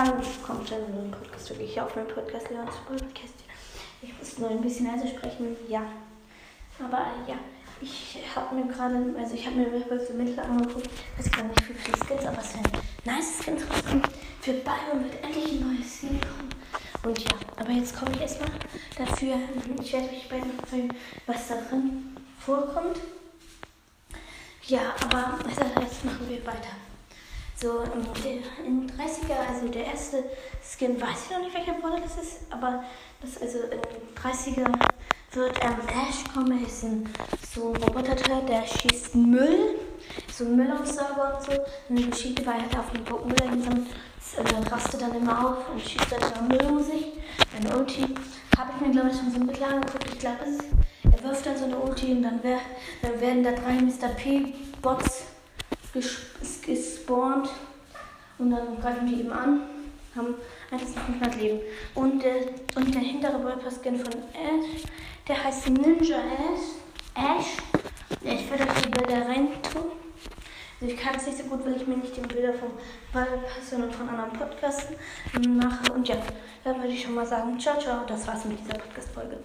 einen Podcast, wirklich hier auf meinem Podcast, Leons Podcast. Ich muss nur ein bisschen leise sprechen, ja. Aber ja, ich habe mir gerade, also ich habe mir Weapons Mittel angeguckt, weiß gar nicht, wie viele Skins, aber es sind nice Skins rauskommen. Für Byron wird endlich ein neues Skin kommen. Und ja, aber jetzt komme ich erstmal dafür. Ich werde bei dem Film, was da drin vorkommt. Ja, aber also jetzt machen wir weiter. So, in 30er, also der erste Skin, weiß ich noch nicht, welcher Modell das ist, aber das also in 30er wird ähm, Ash kommen, er ist ein, so ein Roboter, der schießt Müll, so Müll auf Server und so. Und die Geschichte war, er auf dem Boot Müll eingesammelt, äh, rastet dann immer auf und schießt dann Müll um sich. Eine Ulti habe ich mir, glaube ich, schon so bisschen angeguckt. Ich glaube, er wirft dann so eine Ulti und dann, wär, dann werden da drei Mr. P-Bots gespawnt und dann greifen die eben an, haben 100 Leben. Und, äh, und der hintere Ballpass-Skin von Ash, der heißt Ninja Ash. Ash. Ich werde euch die Bilder rein tun. Also ich kann es nicht so gut, weil ich mir nicht die Bilder vom Ballpass und von anderen Podcasts mache. Und ja, dann würde ich schon mal sagen, ciao, ciao. Das war's mit dieser Podcast-Folge.